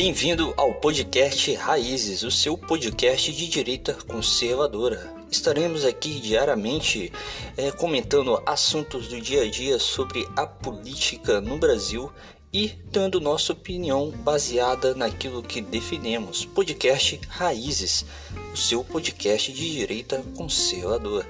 Bem-vindo ao podcast Raízes, o seu podcast de direita conservadora. Estaremos aqui diariamente é, comentando assuntos do dia a dia sobre a política no Brasil e dando nossa opinião baseada naquilo que definimos. Podcast Raízes, o seu podcast de direita conservadora.